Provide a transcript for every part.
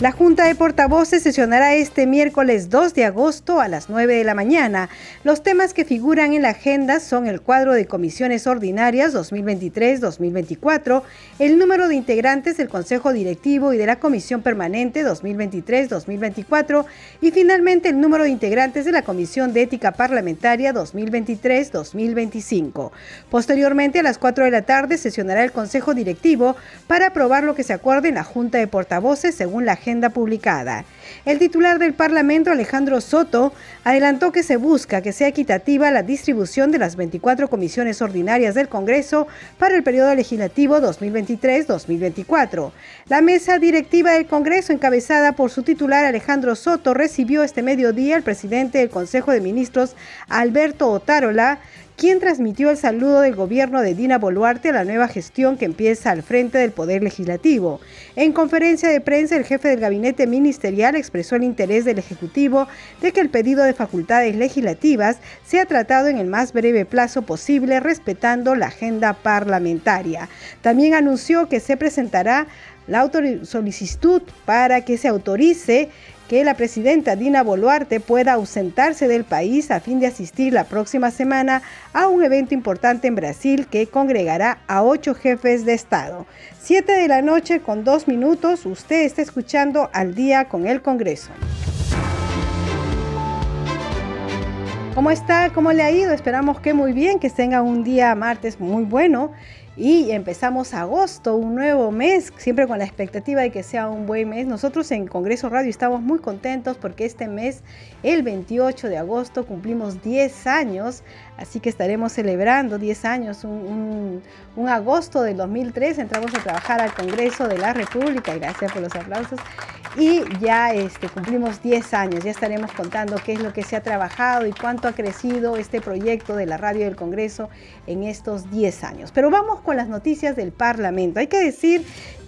La Junta de Portavoces sesionará este miércoles 2 de agosto a las 9 de la mañana. Los temas que figuran en la agenda son el cuadro de comisiones ordinarias 2023-2024, el número de integrantes del Consejo Directivo y de la Comisión Permanente 2023-2024 y finalmente el número de integrantes de la Comisión de Ética Parlamentaria 2023-2025. Posteriormente, a las 4 de la tarde, sesionará el Consejo Directivo para aprobar lo que se acuerde en la Junta de Portavoces según la agenda publicada. El titular del Parlamento, Alejandro Soto, adelantó que se busca que sea equitativa la distribución de las 24 comisiones ordinarias del Congreso para el periodo legislativo 2023-2024. La mesa directiva del Congreso, encabezada por su titular Alejandro Soto, recibió este mediodía al presidente del Consejo de Ministros, Alberto Otárola, quien transmitió el saludo del gobierno de Dina Boluarte a la nueva gestión que empieza al frente del Poder Legislativo. En conferencia de prensa, el jefe del gabinete ministerial expresó el interés del Ejecutivo de que el pedido de facultades legislativas sea tratado en el más breve plazo posible, respetando la agenda parlamentaria. También anunció que se presentará la solicitud para que se autorice que la presidenta Dina Boluarte pueda ausentarse del país a fin de asistir la próxima semana a un evento importante en Brasil que congregará a ocho jefes de Estado. Siete de la noche con dos minutos, usted está escuchando al día con el Congreso. ¿Cómo está? ¿Cómo le ha ido? Esperamos que muy bien, que tenga un día martes muy bueno y empezamos agosto, un nuevo mes, siempre con la expectativa de que sea un buen mes. Nosotros en Congreso Radio estamos muy contentos porque este mes, el 28 de agosto, cumplimos 10 años, así que estaremos celebrando 10 años, un, agosto del 2003, entramos a trabajar al Congreso de la República, gracias por los aplausos, y ya este, cumplimos 10 años, ya estaremos contando qué es lo que se ha trabajado y cuánto ha crecido este proyecto de la radio del Congreso en estos 10 años. Pero vamos con las noticias del Parlamento. Hay que decir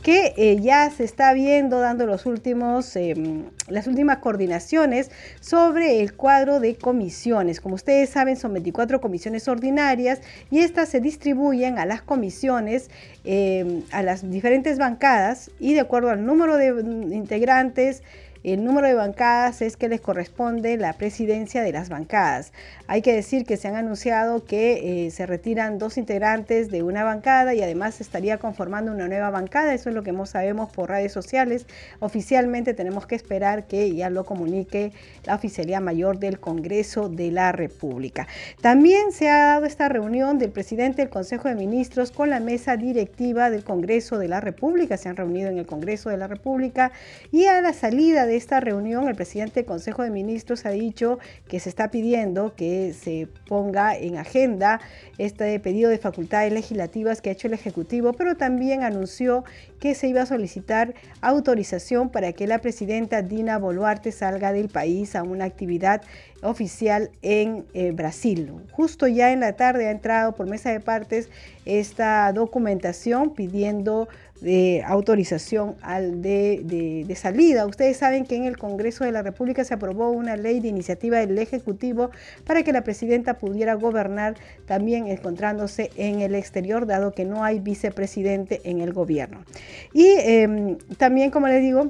que eh, ya se está viendo, dando los últimos, em, las últimas coordinaciones sobre el cuadro de comisiones. Como ustedes saben, son 24 comisiones ordinarias y estas se distribuyen a las comisiones, em, a las diferentes bancadas y de acuerdo al número de integrantes, el número de bancadas es que les corresponde la presidencia de las bancadas. Hay que decir que se han anunciado que eh, se retiran dos integrantes de una bancada y además estaría conformando una nueva bancada. Eso es lo que sabemos por redes sociales. Oficialmente tenemos que esperar que ya lo comunique la Oficialía Mayor del Congreso de la República. También se ha dado esta reunión del presidente del Consejo de Ministros con la mesa directiva del Congreso de la República. Se han reunido en el Congreso de la República y a la salida de esta reunión, el presidente del Consejo de Ministros ha dicho que se está pidiendo que se ponga en agenda este pedido de facultades legislativas que ha hecho el Ejecutivo, pero también anunció que se iba a solicitar autorización para que la presidenta Dina Boluarte salga del país a una actividad oficial en eh, Brasil. Justo ya en la tarde ha entrado por mesa de partes esta documentación pidiendo de autorización al de, de, salida. Ustedes saben que en el Congreso de la República se aprobó una ley de iniciativa del Ejecutivo para que la presidenta pudiera gobernar también encontrándose en el exterior, dado que no hay vicepresidente en el gobierno. Y em, también, como les digo,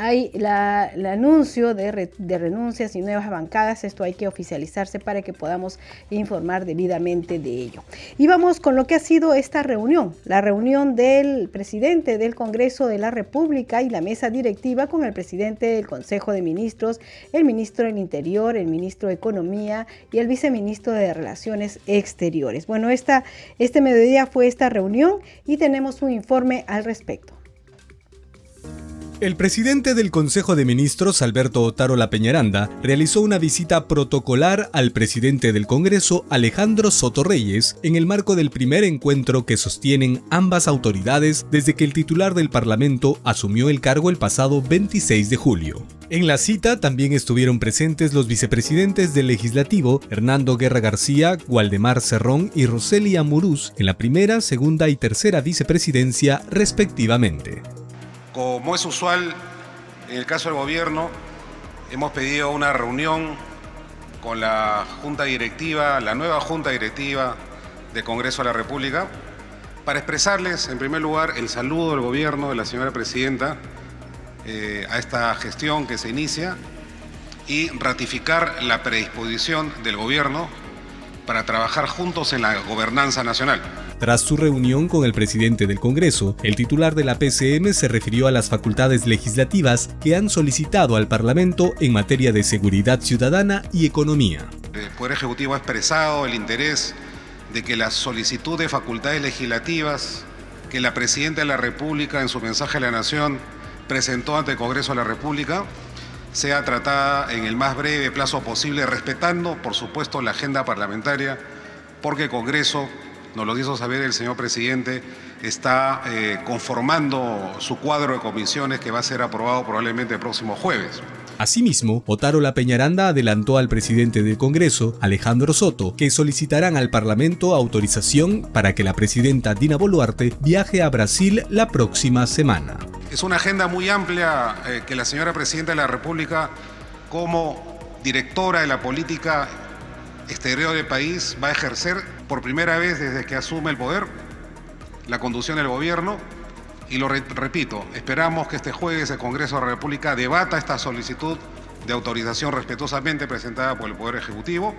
hay la, el anuncio de, renuncias y nuevas bancadas. Esto hay que oficializarse para que podamos informar debidamente de ello. Y vamos con lo que ha sido esta reunión, la reunión del presidente del Congreso de la República y la mesa directiva con el presidente del Consejo de Ministros, el ministro del Interior, el ministro de Economía y el viceministro de Relaciones Exteriores. Bueno, esta, este mediodía fue esta reunión y tenemos un informe al respecto. El presidente del Consejo de Ministros, Alberto Otaro La Peñaranda, realizó una visita protocolar al presidente del Congreso, Alejandro Soto Reyes, en el marco del primer encuentro que sostienen ambas autoridades desde que el titular del Parlamento asumió el cargo el pasado 26 de julio. En la cita también estuvieron presentes los vicepresidentes del Legislativo, Hernando Guerra García, Waldemar Cerrón y Roselia Muruz, en la primera, segunda y tercera vicepresidencia respectivamente. Como es usual en el caso del gobierno, hemos pedido una reunión con la Junta Directiva, la nueva Junta Directiva del Congreso de la República, para expresarles, en primer lugar, el saludo del gobierno de la señora Presidenta eh, a esta gestión que se inicia y ratificar la predisposición del gobierno para trabajar juntos en la gobernanza nacional. Tras su reunión con el presidente del Congreso, el titular de la PCM se refirió a las facultades legislativas que han solicitado al Parlamento en materia de seguridad ciudadana y economía. El Poder Ejecutivo ha expresado el interés de que la solicitud de facultades legislativas que la Presidenta de la República en su mensaje a la Nación presentó ante el Congreso de la República sea tratada en el más breve plazo posible, respetando, por supuesto, la agenda parlamentaria, porque el Congreso nos lo hizo saber el señor presidente, está eh, conformando su cuadro de comisiones que va a ser aprobado probablemente el próximo jueves. Asimismo, Otaro La Peñaranda adelantó al presidente del Congreso, Alejandro Soto, que solicitarán al Parlamento autorización para que la presidenta Dina Boluarte viaje a Brasil la próxima semana. Es una agenda muy amplia eh, que la señora presidenta de la República, como directora de la política exterior del país, va a ejercer por primera vez desde que asume el poder la conducción del gobierno y lo repito, esperamos que este jueves el Congreso de la República debata esta solicitud de autorización respetuosamente presentada por el Poder Ejecutivo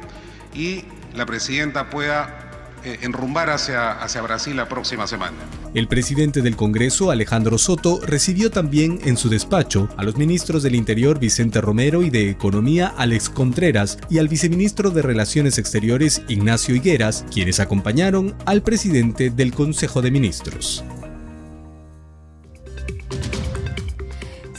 y la Presidenta pueda eh, enrumbar hacia, hacia Brasil la próxima semana. El presidente del Congreso, Alejandro Soto, recibió también en su despacho a los ministros del Interior Vicente Romero y de Economía Alex Contreras y al viceministro de Relaciones Exteriores Ignacio Higueras, quienes acompañaron al presidente del Consejo de Ministros.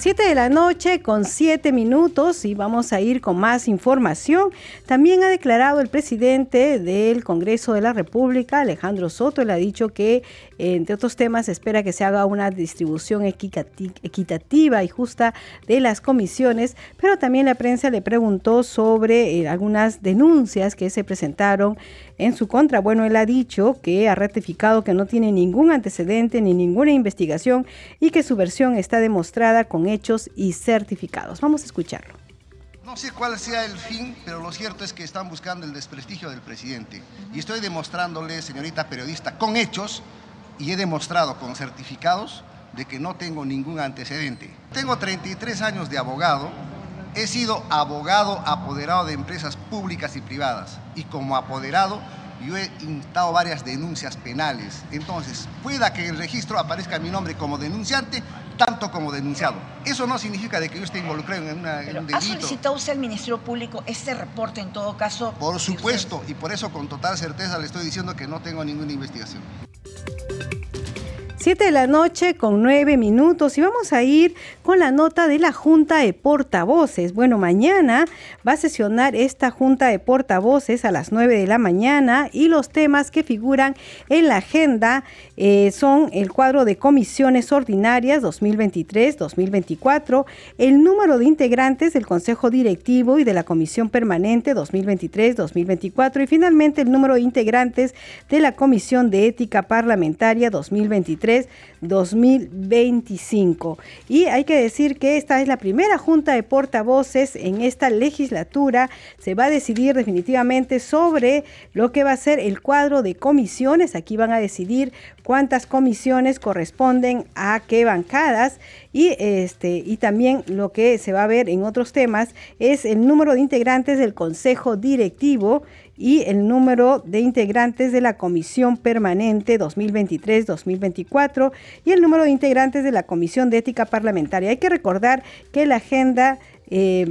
7 de la noche con 7 minutos y vamos a ir con más información. También ha declarado el presidente del Congreso de la República, Alejandro Soto, él ha dicho que entre otros temas, espera que se haga una distribución equitativa y justa de las comisiones, pero también la prensa le preguntó sobre eh, algunas denuncias que se presentaron en su contra. Bueno, él ha dicho que ha ratificado que no tiene ningún antecedente ni ninguna investigación y que su versión está demostrada con hechos y certificados. Vamos a escucharlo. No sé cuál sea el fin, pero lo cierto es que están buscando el desprestigio del presidente. Y estoy demostrándole, señorita periodista, con hechos y he demostrado con certificados de que no tengo ningún antecedente. Tengo 33 años de abogado, he sido abogado apoderado de empresas públicas y privadas y como apoderado yo he instado varias denuncias penales. Entonces, pueda que en el registro aparezca mi nombre como denunciante, tanto como denunciado. Eso no significa de que yo esté involucrado en, una, en un delito. ¿Ha solicitado usted al Ministerio Público este reporte en todo caso? Por supuesto, y por eso con total certeza le estoy diciendo que no tengo ninguna investigación. 7 de la noche con 9 minutos y vamos a ir con la nota de la Junta de Portavoces. Bueno, mañana va a sesionar esta Junta de Portavoces a las 9 de la mañana y los temas que figuran en la agenda eh, son el cuadro de comisiones ordinarias 2023-2024, el número de integrantes del Consejo Directivo y de la Comisión Permanente 2023-2024 y finalmente el número de integrantes de la Comisión de Ética Parlamentaria 2023-2025. Y hay que decir que esta es la primera junta de portavoces en esta legislatura. Se va a decidir definitivamente sobre lo que va a ser el cuadro de comisiones. Aquí van a decidir cuántas comisiones corresponden a qué bancadas y este y también lo que se va a ver en otros temas es el número de integrantes del consejo directivo y el número de integrantes de la Comisión Permanente 2023-2024 y el número de integrantes de la Comisión de Ética Parlamentaria. Hay que recordar que la agenda eh,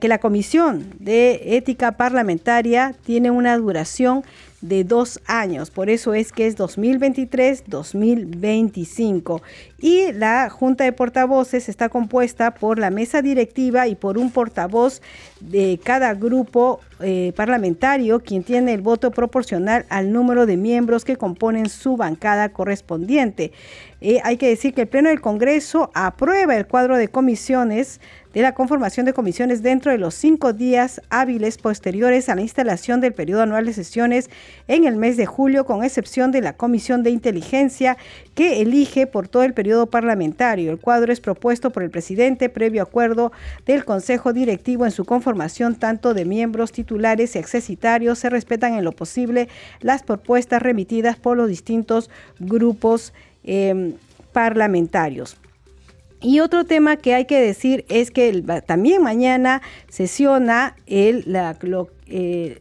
que la Comisión de Ética Parlamentaria tiene una duración de dos años. Por eso es que es 2023-2025. Y la Junta de Portavoces está compuesta por la mesa directiva y por un portavoz de cada grupo eh, parlamentario, quien tiene el voto proporcional al número de miembros que componen su bancada correspondiente. Hay que decir que el Pleno del Congreso aprueba el cuadro de comisiones de la conformación de comisiones dentro de los cinco días hábiles posteriores a la instalación del periodo anual de sesiones en el mes de julio, con excepción de la Comisión de Inteligencia que elige por todo el periodo parlamentario. El cuadro es propuesto por el presidente previo acuerdo del Consejo Directivo en su conformación tanto de miembros titulares y accesitarios. Se respetan en lo posible las propuestas remitidas por los distintos grupos em, parlamentarios. Y otro tema que hay que decir es que también mañana sesiona el, eh,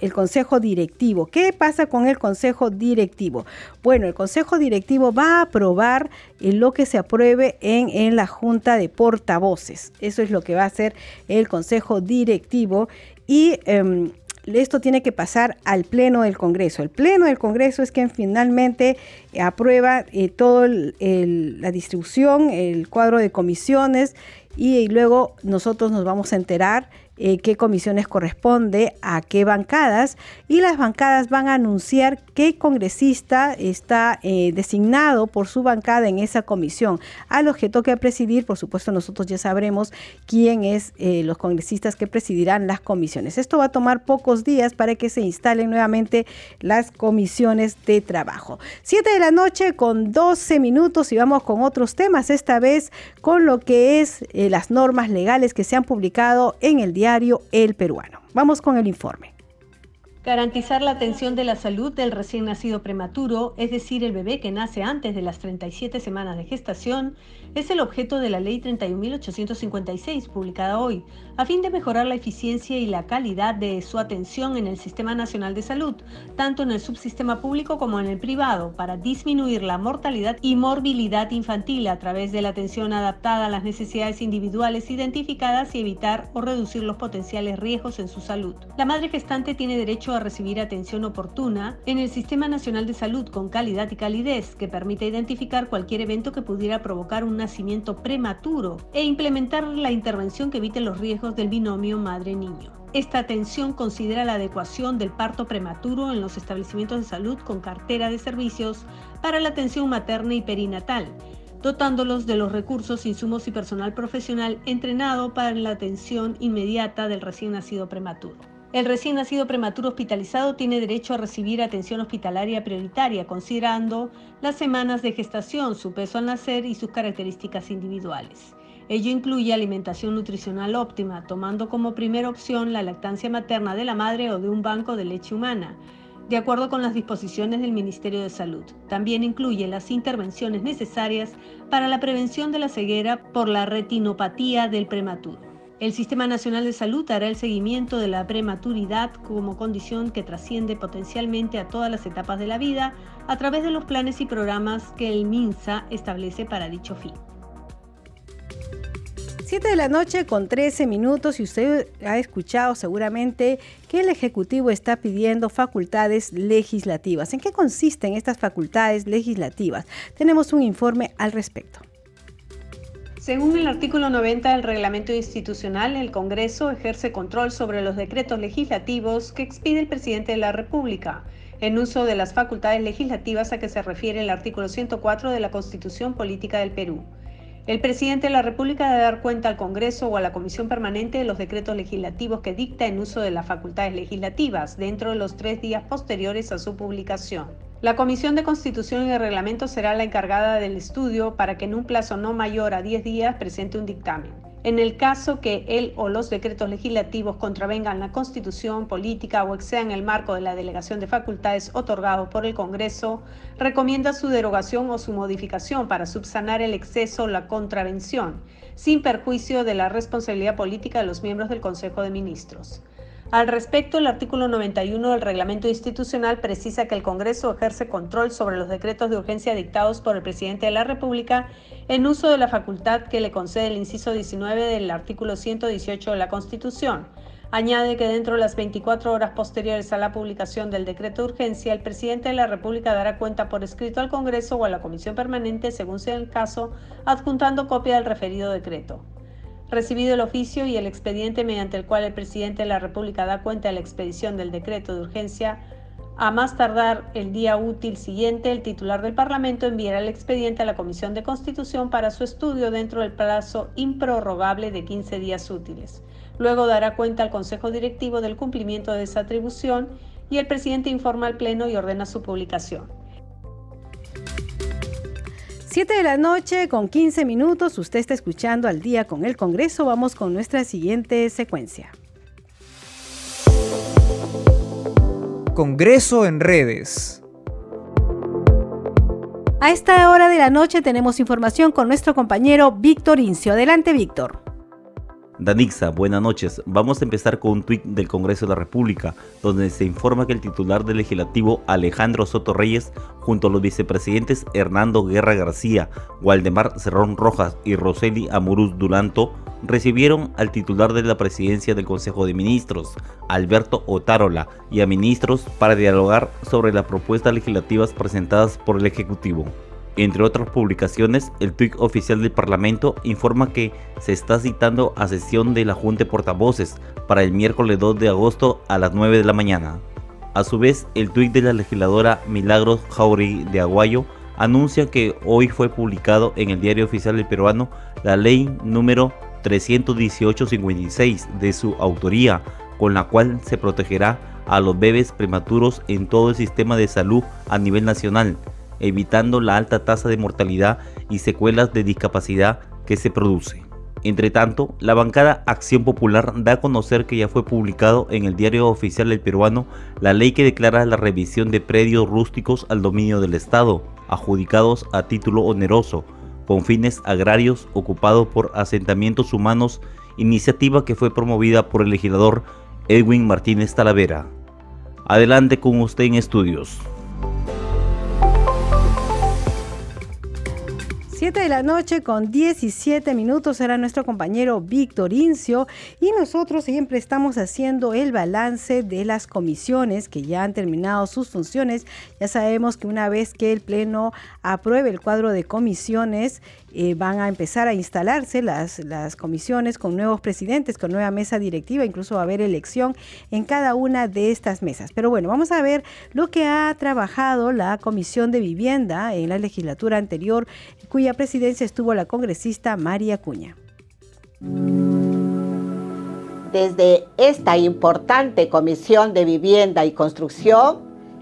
el Consejo Directivo. ¿Qué pasa con el Consejo Directivo? Bueno, el Consejo Directivo va a aprobar eh, lo que se apruebe en, en la Junta de Portavoces. Eso es lo que va a hacer el Consejo Directivo. Y em, esto tiene que pasar al Pleno del Congreso. El Pleno del Congreso es quien finalmente aprueba eh, toda la distribución, el cuadro de comisiones y luego nosotros nos vamos a enterar eh, qué comisiones corresponde a qué bancadas y las bancadas van a anunciar qué congresista está eh, designado por su bancada en esa comisión. A los que toque presidir, por supuesto, nosotros ya sabremos quién es eh, los congresistas que presidirán las comisiones. Esto va a tomar pocos días para que se instalen nuevamente las comisiones de trabajo. Siete de la noche con 12 minutos y vamos con otros temas, esta vez con lo que es las normas legales que se han publicado en el día el Peruano. Vamos con el informe. Garantizar la atención de la salud del recién nacido prematuro, es decir, el bebé que nace antes de las 37 semanas de gestación, es el objeto de la Ley 31.856, publicada hoy, a fin de mejorar la eficiencia y la calidad de su atención en el Sistema Nacional de Salud, tanto en el subsistema público como en el privado, para disminuir la mortalidad y morbilidad infantil a través de la atención adaptada a las necesidades individuales identificadas y evitar o reducir los potenciales riesgos en su salud. La madre gestante tiene derecho a recibir atención oportuna en el Sistema Nacional de Salud con calidad y calidez, que permite identificar cualquier evento que pudiera provocar un nacimiento prematuro e implementar la intervención que evite los riesgos del binomio madre-niño. Esta atención considera la adecuación del parto prematuro en los establecimientos de salud con cartera de servicios para la atención materna y perinatal, dotándolos de los recursos, insumos y personal profesional entrenado para la atención inmediata del recién nacido prematuro. El recién nacido prematuro hospitalizado tiene derecho a recibir atención hospitalaria prioritaria, considerando las semanas de gestación, su peso al nacer y sus características individuales. Ello incluye alimentación nutricional óptima, tomando como primera opción la lactancia materna de la madre o de un banco de leche humana, de acuerdo con las disposiciones del Ministerio de Salud. También incluye las intervenciones necesarias para la prevención de la ceguera por la retinopatía del prematuro. El Sistema Nacional de Salud hará el seguimiento de la prematuridad como condición que trasciende potencialmente a todas las etapas de la vida a través de los planes y programas que el MINSA establece para dicho fin. 7 de la noche con 13 minutos y usted ha escuchado seguramente que el Ejecutivo está pidiendo facultades legislativas. ¿En qué consisten estas facultades legislativas? Tenemos un informe al respecto. Según el artículo 90 del reglamento institucional, el Congreso ejerce control sobre los decretos legislativos que expide el presidente de la República, en uso de las facultades legislativas a que se refiere el artículo 104 de la Constitución Política del Perú. El presidente de la República debe dar cuenta al Congreso o a la Comisión Permanente de los decretos legislativos que dicta en uso de las facultades legislativas dentro de los tres días posteriores a su publicación. La Comisión de Constitución y de Reglamento será la encargada del estudio para que en un plazo no mayor a 10 días presente un dictamen. En el caso que él o los decretos legislativos contravengan la Constitución, política o excedan el marco de la delegación de facultades otorgado por el Congreso, recomienda su derogación o su modificación para subsanar el exceso o la contravención, sin perjuicio de la responsabilidad política de los miembros del Consejo de Ministros. Al respecto, el artículo 91 del reglamento institucional precisa que el Congreso ejerce control sobre los decretos de urgencia dictados por el presidente de la República en uso de la facultad que le concede el inciso 19 del artículo 118 de la Constitución. Añade que dentro de las 24 horas posteriores a la publicación del decreto de urgencia, el presidente de la República dará cuenta por escrito al Congreso o a la Comisión Permanente, según sea el caso, adjuntando copia del referido decreto. Recibido el oficio y el expediente mediante el cual el presidente de la República da cuenta de la expedición del decreto de urgencia, a más tardar el día útil siguiente, el titular del Parlamento enviará el expediente a la Comisión de Constitución para su estudio dentro del plazo improrrogable de 15 días útiles. Luego dará cuenta al Consejo Directivo del cumplimiento de esa atribución y el presidente informa al Pleno y ordena su publicación. 7 de la noche con 15 minutos, usted está escuchando al día con el Congreso. Vamos con nuestra siguiente secuencia. Congreso en redes. A esta hora de la noche tenemos información con nuestro compañero Víctor Incio. Adelante, Víctor. Danixa, buenas noches. Vamos a empezar con un tuit del Congreso de la República, donde se informa que el titular del legislativo Alejandro Soto Reyes, junto a los vicepresidentes Hernando Guerra García, Waldemar Cerrón Rojas y Roseli Amuruz Duranto, recibieron al titular de la presidencia del Consejo de Ministros, Alberto Otárola, y a ministros para dialogar sobre las propuestas legislativas presentadas por el Ejecutivo. Entre otras publicaciones, el tuit oficial del Parlamento informa que se está citando a sesión de la Junta de Portavoces para el miércoles 2 de agosto a las 9 de la mañana. A su vez, el tuit de la legisladora Milagros Jauri de Aguayo anuncia que hoy fue publicado en el diario oficial del peruano la ley número 318-56 de su autoría, con la cual se protegerá a los bebés prematuros en todo el sistema de salud a nivel nacional evitando la alta tasa de mortalidad y secuelas de discapacidad que se produce. Entre tanto, la bancada Acción Popular da a conocer que ya fue publicado en el diario oficial del peruano la ley que declara la revisión de predios rústicos al dominio del Estado, adjudicados a título oneroso, con fines agrarios ocupados por asentamientos humanos, iniciativa que fue promovida por el legislador Edwin Martínez Talavera. Adelante con usted en estudios. 7 de la noche con 17 minutos era nuestro compañero Víctor Incio y nosotros siempre estamos haciendo el balance de las comisiones que ya han terminado sus funciones. Ya sabemos que una vez que el Pleno apruebe el cuadro de comisiones, eh, van a empezar a instalarse las, las comisiones con nuevos presidentes, con nueva mesa directiva, incluso va a haber elección en cada una de estas mesas. Pero bueno, vamos a ver lo que ha trabajado la Comisión de Vivienda en la legislatura anterior, cuya presidencia estuvo la congresista María Cuña. Desde esta importante Comisión de Vivienda y Construcción,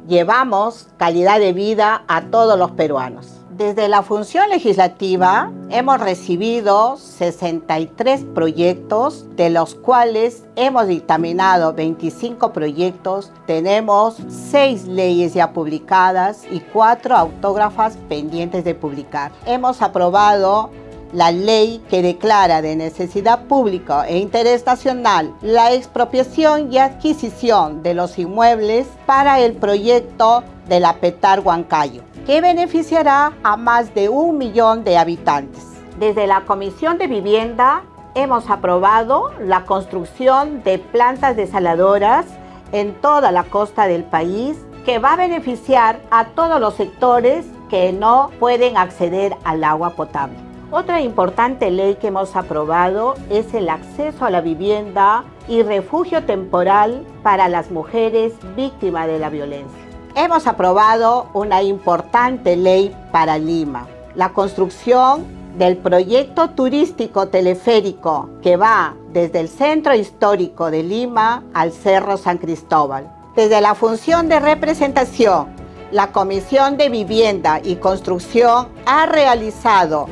llevamos calidad de vida a todos los peruanos. Desde la función legislativa hemos recibido 63 proyectos, de los cuales hemos dictaminado 25 proyectos, tenemos 6 leyes ya publicadas y 4 autógrafas pendientes de publicar. Hemos aprobado la ley que declara de necesidad pública e interés nacional la expropiación y adquisición de los inmuebles para el proyecto de la Petar Huancayo que beneficiará a más de un millón de habitantes. Desde la Comisión de Vivienda hemos aprobado la construcción de plantas desaladoras en toda la costa del país que va a beneficiar a todos los sectores que no pueden acceder al agua potable. Otra importante ley que hemos aprobado es el acceso a la vivienda y refugio temporal para las mujeres víctimas de la violencia hemos aprobado una importante ley para Lima, la construcción del proyecto turístico teleférico que va desde el centro histórico de Lima al Cerro San Cristóbal. Desde la función de representación, la Comisión de Vivienda y Construcción ha realizado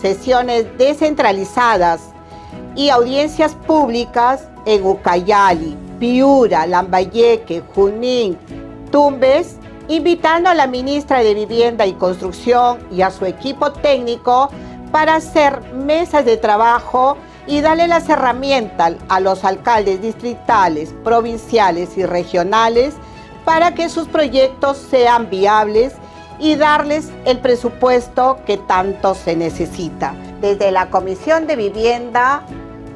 sesiones descentralizadas y audiencias públicas en Ucayali, Piura, Lambayeque, Junín, Tumbes, invitando a la ministra de Vivienda y Construcción y a su equipo técnico para hacer mesas de trabajo y darle las herramientas a los alcaldes distritales, provinciales y regionales para que sus proyectos sean viables y darles el presupuesto que tanto se necesita. Desde la Comisión de Vivienda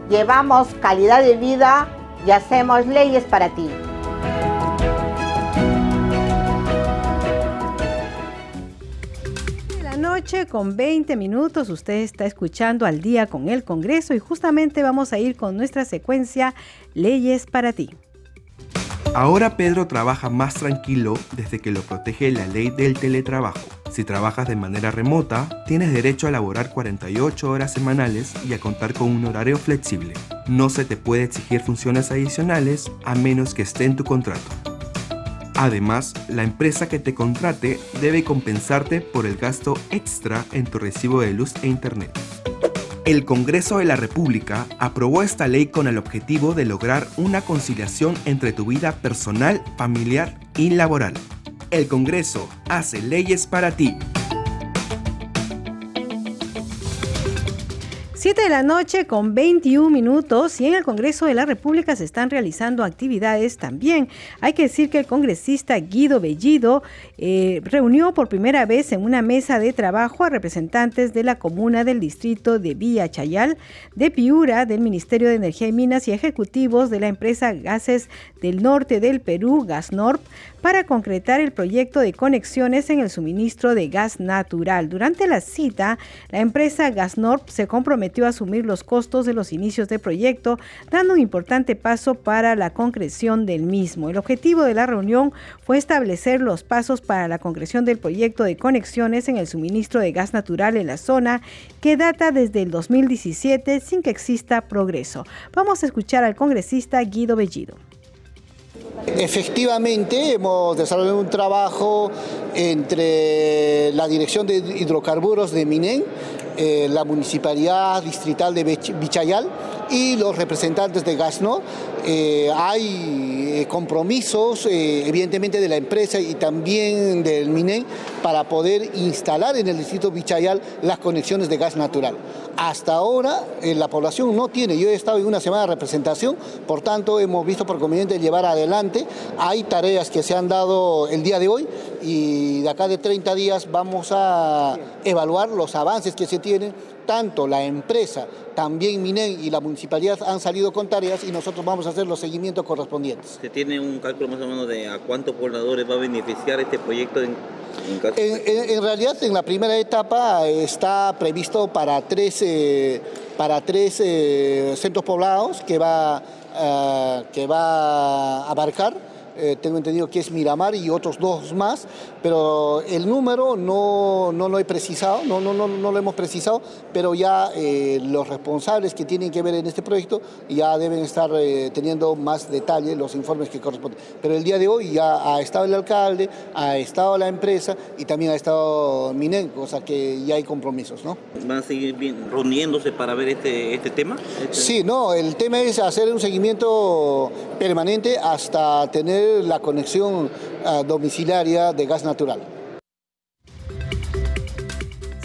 llevamos calidad de vida y hacemos leyes para ti. Noche con 20 minutos, usted está escuchando al día con el Congreso y justamente vamos a ir con nuestra secuencia Leyes para ti. Ahora Pedro trabaja más tranquilo desde que lo protege la ley del teletrabajo. Si trabajas de manera remota, tienes derecho a laborar 48 horas semanales y a contar con un horario flexible. No se te puede exigir funciones adicionales a menos que esté en tu contrato. Además, la empresa que te contrate debe compensarte por el gasto extra en tu recibo de luz e internet. El Congreso de la República aprobó esta ley con el objetivo de lograr una conciliación entre tu vida personal, familiar y laboral. El Congreso hace leyes para ti. 7 de la noche con 21 minutos y en el Congreso de la República se están realizando actividades también. Hay que decir que el congresista Guido Bellido eh, reunió por primera vez en una mesa de trabajo a representantes de la comuna del distrito de Villa Chayal, de Piura, del Ministerio de Energía y Minas y ejecutivos de la empresa Gases del Norte del Perú, Gasnorp, para concretar el proyecto de conexiones en el suministro de gas natural. Durante la cita, la empresa Gasnorp se comprometió a asumir los costos de los inicios de proyecto, dando un importante paso para la concreción del mismo. El objetivo de la reunión fue establecer los pasos para la concreción del proyecto de conexiones en el suministro de gas natural en la zona, que data desde el 2017 sin que exista progreso. Vamos a escuchar al congresista Guido Bellido. Efectivamente, hemos desarrollado un trabajo entre la Dirección de Hidrocarburos de Minen, eh, la Municipalidad Distrital de Bichayal y los representantes de Gasno. Eh, hay eh, compromisos, evidentemente, de la empresa y también del MINEN para poder instalar en el distrito Bichayal las conexiones de gas natural. Hasta ahora la población no tiene, yo he estado en una semana de representación, por tanto hemos visto por conveniente llevar adelante. Hay tareas que se han dado el día de hoy y de acá de 30 días vamos a evaluar los avances que se tienen tanto la empresa, también Minen y la municipalidad han salido con tareas y nosotros vamos a hacer los seguimientos correspondientes. ¿Se tiene un cálculo más o menos de a cuántos pobladores va a beneficiar este proyecto en, en, realidad, en la primera etapa está previsto para tres, eh, para tres eh, centros poblados que va, eh, que va a abarcar eh, tengo entendido que es Miramar y otros dos más, pero el número no, no lo he precisado, no, no, no, no lo hemos precisado, pero ya eh, los responsables que tienen que ver en este proyecto ya deben estar eh, teniendo más detalle los informes que corresponden. Pero el día de hoy ya ha estado el alcalde, ha estado la empresa y también ha estado Minen, o sea que ya hay compromisos, ¿no? ¿Van a seguir reuniéndose para ver este, este tema? Este- sí, no, el tema es hacer un seguimiento permanente hasta tener la conexión ah, domiciliaria de gas natural.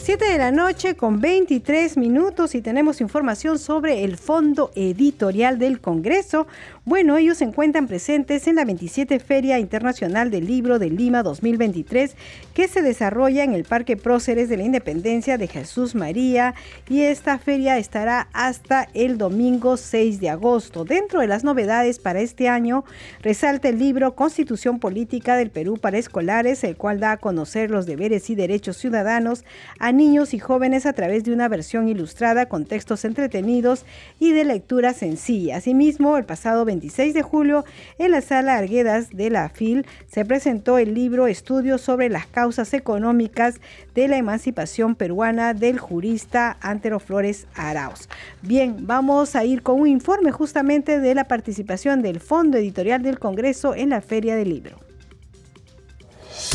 7 de la noche con 23 minutos y tenemos información sobre el Fondo Editorial del Congreso. Bueno, ellos se encuentran presentes en la 27 Feria Internacional del Libro de Lima 2023 que se desarrolla en el Parque Próceres de la Independencia de Jesús María y esta feria estará hasta el domingo 6 de agosto. Dentro de las novedades para este año resalta el libro Constitución Política del Perú para Escolares, el cual da a conocer los deberes y derechos ciudadanos a niños y jóvenes a través de una versión ilustrada con textos entretenidos y de lectura sencilla. Asimismo, el pasado 26 de julio, en la sala Arguedas de la FIL, se presentó el libro Estudios sobre las causas económicas de la emancipación peruana del jurista Antero Flores Arauz. Bien, vamos a ir con un informe justamente de la participación del Fondo Editorial del Congreso en la Feria del Libro.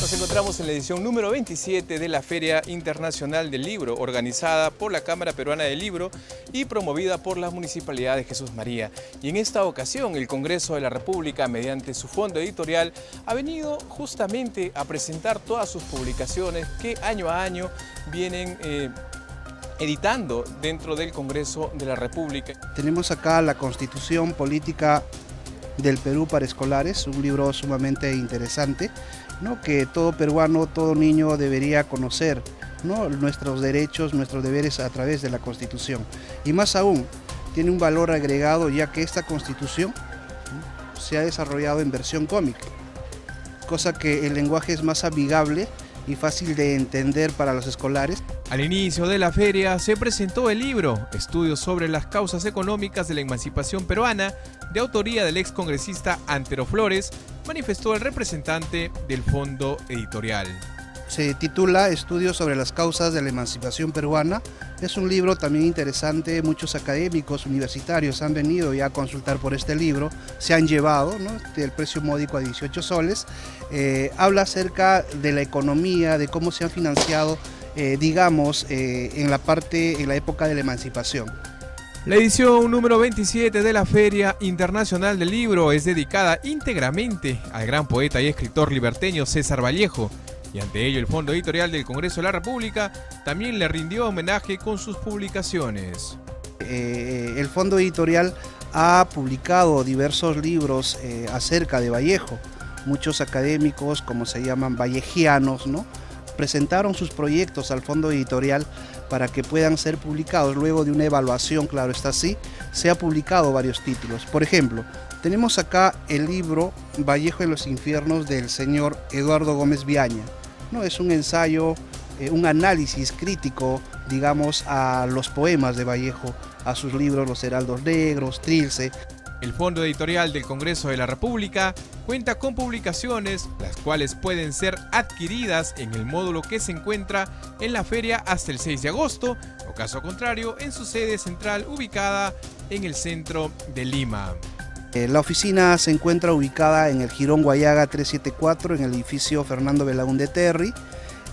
Nos encontramos en la edición número 27 de la Feria Internacional del Libro, organizada por la Cámara Peruana del Libro y promovida por la Municipalidad de Jesús María. Y en esta ocasión, el Congreso de la República, mediante su fondo editorial, ha venido justamente a presentar todas sus publicaciones que año a año vienen... Eh, editando dentro del Congreso de la República. Tenemos acá la Constitución Política del Perú para Escolares, un libro sumamente interesante, ¿no? que todo peruano, todo niño debería conocer ¿no? nuestros derechos, nuestros deberes a través de la Constitución. Y más aún, tiene un valor agregado ya que esta Constitución se ha desarrollado en versión cómica, cosa que el lenguaje es más amigable y fácil de entender para los escolares. Al inicio de la feria se presentó el libro Estudios sobre las causas económicas de la emancipación peruana, de autoría del ex congresista Antero Flores, manifestó el representante del fondo editorial se titula Estudios sobre las causas de la emancipación peruana. Es un libro también interesante, muchos académicos universitarios han venido ya a consultar por este libro, se han llevado ¿no? el precio módico a 18 soles. Eh, habla acerca de la economía, de cómo se han financiado, eh, digamos, eh, en la parte, en la época de la emancipación. La edición número 27 de la Feria Internacional del Libro es dedicada íntegramente al gran poeta y escritor liberteño César Vallejo, y ante ello el Fondo Editorial del Congreso de la República también le rindió homenaje con sus publicaciones. Eh, el Fondo Editorial ha publicado diversos libros eh, acerca de Vallejo. Muchos académicos, como se llaman vallejianos, ¿no? presentaron sus proyectos al Fondo Editorial para que puedan ser publicados. Luego de una evaluación, claro está así, se ha publicado varios títulos. Por ejemplo, tenemos acá el libro Vallejo en los infiernos del señor Eduardo Gómez Viaña. ¿no? Es un ensayo, eh, un análisis crítico, digamos, a los poemas de Vallejo, a sus libros Los Heraldos Negros, Trilce. El Fondo Editorial del Congreso de la República cuenta con publicaciones, las cuales pueden ser adquiridas en el módulo que se encuentra en la feria hasta el 6 de agosto, o caso contrario, en su sede central ubicada en el centro de Lima. Eh, la oficina se encuentra ubicada en el Girón Guayaga 374, en el edificio Fernando Belaúnde Terry.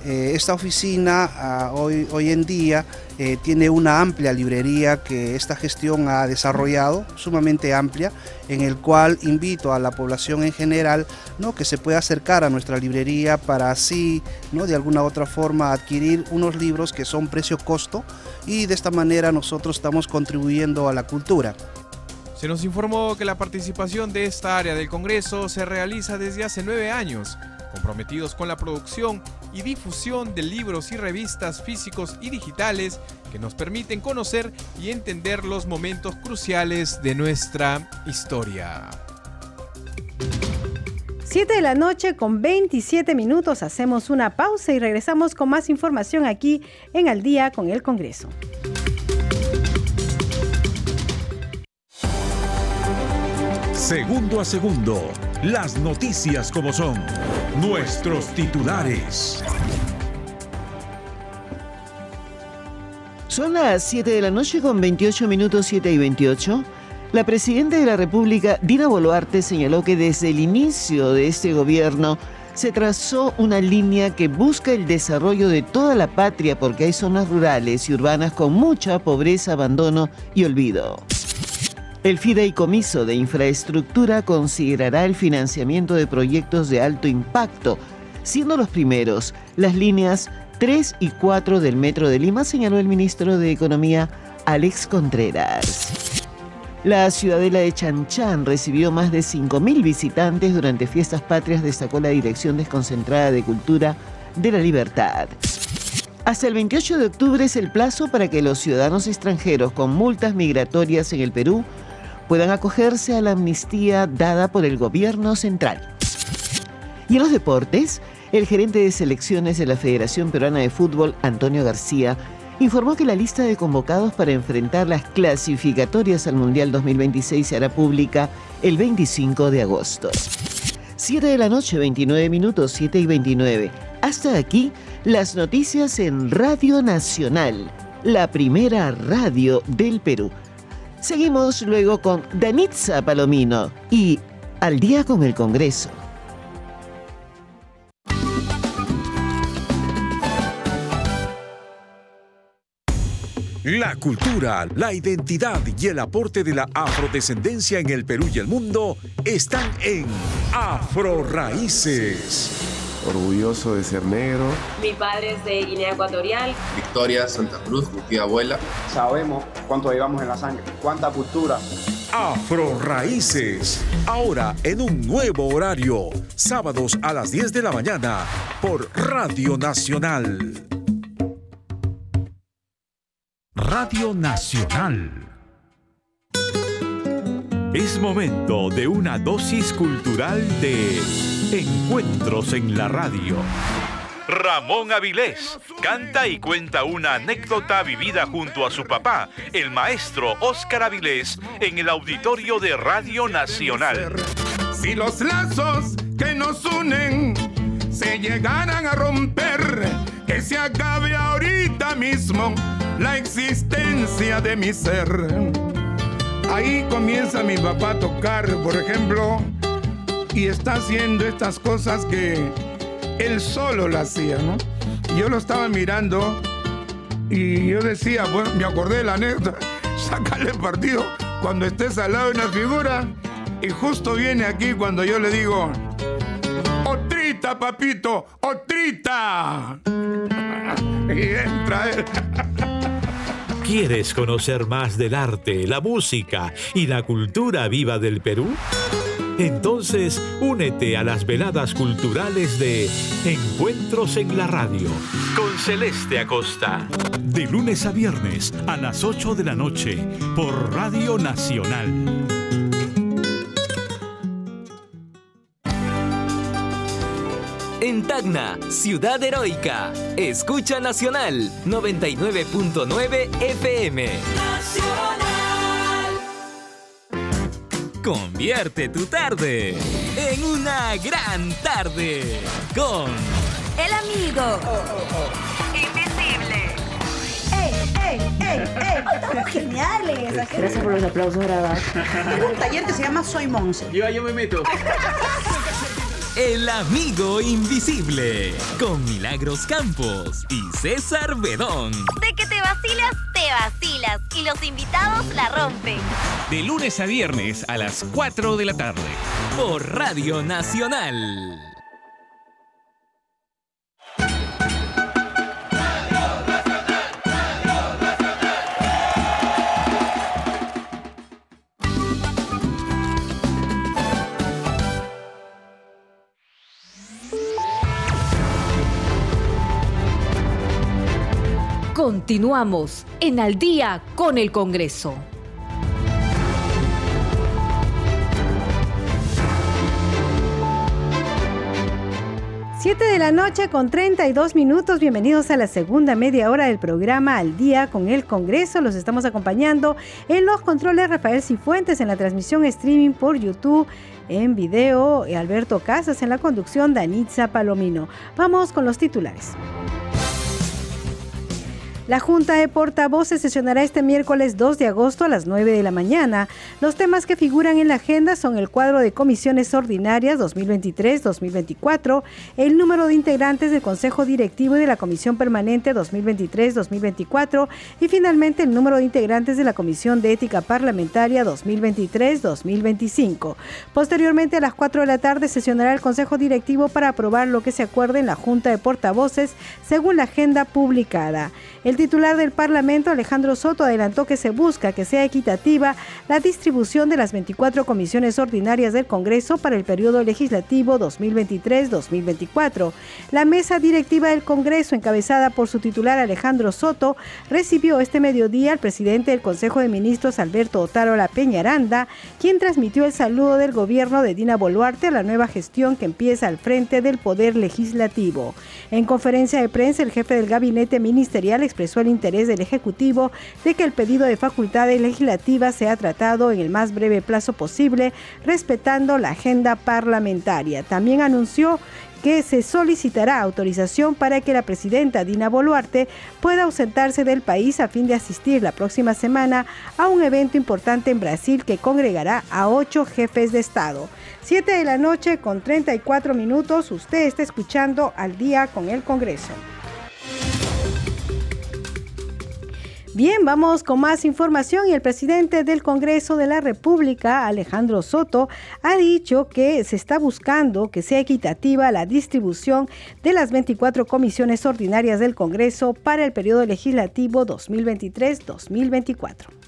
Eh, esta oficina ah, hoy, hoy, en día eh, tiene una amplia librería que esta gestión ha desarrollado, sumamente amplia, en el cual invito a la población en general ¿no? que se pueda acercar a nuestra librería para así, ¿no? de alguna otra forma, adquirir unos libros que son precio-costo y de esta manera nosotros estamos contribuyendo a la cultura. Se nos informó que la participación de esta área del Congreso se realiza desde hace nueve años, comprometidos con la producción y difusión de libros y revistas físicos y digitales que nos permiten conocer y entender los momentos cruciales de nuestra historia. 7 de la noche con 27 minutos hacemos una pausa y regresamos con más información aquí en Al día con el Congreso. Segundo a segundo, las noticias como son, nuestros titulares. Son las 7 de la noche con 28 minutos 7 y 28. La presidenta de la República, Dina Boluarte, señaló que desde el inicio de este gobierno se trazó una línea que busca el desarrollo de toda la patria porque hay zonas rurales y urbanas con mucha pobreza, abandono y olvido. El Fideicomiso de Infraestructura considerará el financiamiento de proyectos de alto impacto, siendo los primeros las líneas 3 y 4 del Metro de Lima, señaló el ministro de Economía Alex Contreras. La ciudadela de Chanchán recibió más de 5.000 visitantes durante fiestas patrias, destacó la Dirección Desconcentrada de Cultura de la Libertad. Hasta el 28 de octubre es el plazo para que los ciudadanos extranjeros con multas migratorias en el Perú puedan acogerse a la amnistía dada por el gobierno central. Y en los deportes, el gerente de selecciones de la Federación Peruana de Fútbol, Antonio García, informó que la lista de convocados para enfrentar las clasificatorias al Mundial 2026 se hará pública el 25 de agosto. 7 de la noche, 29 minutos, 7 y 29. Hasta aquí las noticias en Radio Nacional, la primera radio del Perú. Seguimos luego con Danitza Palomino y Al día con el Congreso. La cultura, la identidad y el aporte de la afrodescendencia en el Perú y el mundo están en Afro Raíces. Orgulloso de ser negro. Mi padre es de Guinea Ecuatorial. Victoria Santa Cruz, mi tía abuela. Sabemos cuánto llevamos en la sangre, cuánta cultura. Afro Raíces, ahora en un nuevo horario, sábados a las 10 de la mañana por Radio Nacional. Radio Nacional. Es momento de una dosis cultural de Encuentros en la Radio. Ramón Avilés canta y cuenta una anécdota vivida junto a su papá, el maestro Óscar Avilés, en el auditorio de Radio Nacional. Si los lazos que nos unen se llegaran a romper, que se acabe ahorita mismo la existencia de mi ser. Ahí comienza mi papá a tocar, por ejemplo, y está haciendo estas cosas que él solo lo hacía, ¿no? Yo lo estaba mirando y yo decía, bueno, me acordé de la anécdota, sácale partido cuando estés al lado de una figura y justo viene aquí cuando yo le digo, ¡Otrita, papito! ¡Otrita! y entra él. ¿Quieres conocer más del arte, la música y la cultura viva del Perú? Entonces, únete a las veladas culturales de Encuentros en la Radio con Celeste Acosta. De lunes a viernes a las 8 de la noche por Radio Nacional. En Tacna, Ciudad Heroica, Escucha Nacional 99.9 FM. Convierte tu tarde en una gran tarde con El amigo. Invisible. ¡Ey, ey, ey, ey! ¡Estamos geniales! Gracias por los aplausos grabados. Tengo un taller que se llama Soy Monse. Yo, yo me meto. El amigo invisible con Milagros Campos y César Bedón. De que te vacilas, te vacilas. Y los invitados la rompen. De lunes a viernes a las 4 de la tarde por Radio Nacional. Continuamos en Al día con el Congreso. Siete de la noche con 32 minutos. Bienvenidos a la segunda media hora del programa Al Día con el Congreso. Los estamos acompañando en los controles Rafael Cifuentes, en la transmisión streaming por YouTube, en video Alberto Casas, en la conducción Danitza Palomino. Vamos con los titulares. La Junta de Portavoces sesionará este miércoles 2 de agosto a las 9 de la mañana. Los temas que figuran en la agenda son el cuadro de comisiones ordinarias 2023-2024, el número de integrantes del Consejo Directivo y de la Comisión Permanente 2023-2024 y finalmente el número de integrantes de la Comisión de Ética Parlamentaria 2023-2025. Posteriormente a las 4 de la tarde sesionará el Consejo Directivo para aprobar lo que se acuerde en la Junta de Portavoces según la agenda publicada. El titular del Parlamento, Alejandro Soto, adelantó que se busca que sea equitativa la distribución de las 24 comisiones ordinarias del Congreso para el periodo legislativo 2023-2024. La mesa directiva del Congreso, encabezada por su titular Alejandro Soto, recibió este mediodía al presidente del Consejo de Ministros, Alberto Otaro La Peñaranda, quien transmitió el saludo del gobierno de Dina Boluarte a la nueva gestión que empieza al frente del Poder Legislativo. En conferencia de prensa, el jefe del gabinete ministerial expresó el interés del Ejecutivo de que el pedido de facultades legislativas sea tratado en el más breve plazo posible, respetando la agenda parlamentaria. También anunció que se solicitará autorización para que la presidenta Dina Boluarte pueda ausentarse del país a fin de asistir la próxima semana a un evento importante en Brasil que congregará a ocho jefes de Estado. Siete de la noche con 34 minutos, usted está escuchando al día con el Congreso. Bien, vamos con más información y el presidente del Congreso de la República, Alejandro Soto, ha dicho que se está buscando que sea equitativa la distribución de las 24 comisiones ordinarias del Congreso para el periodo legislativo 2023-2024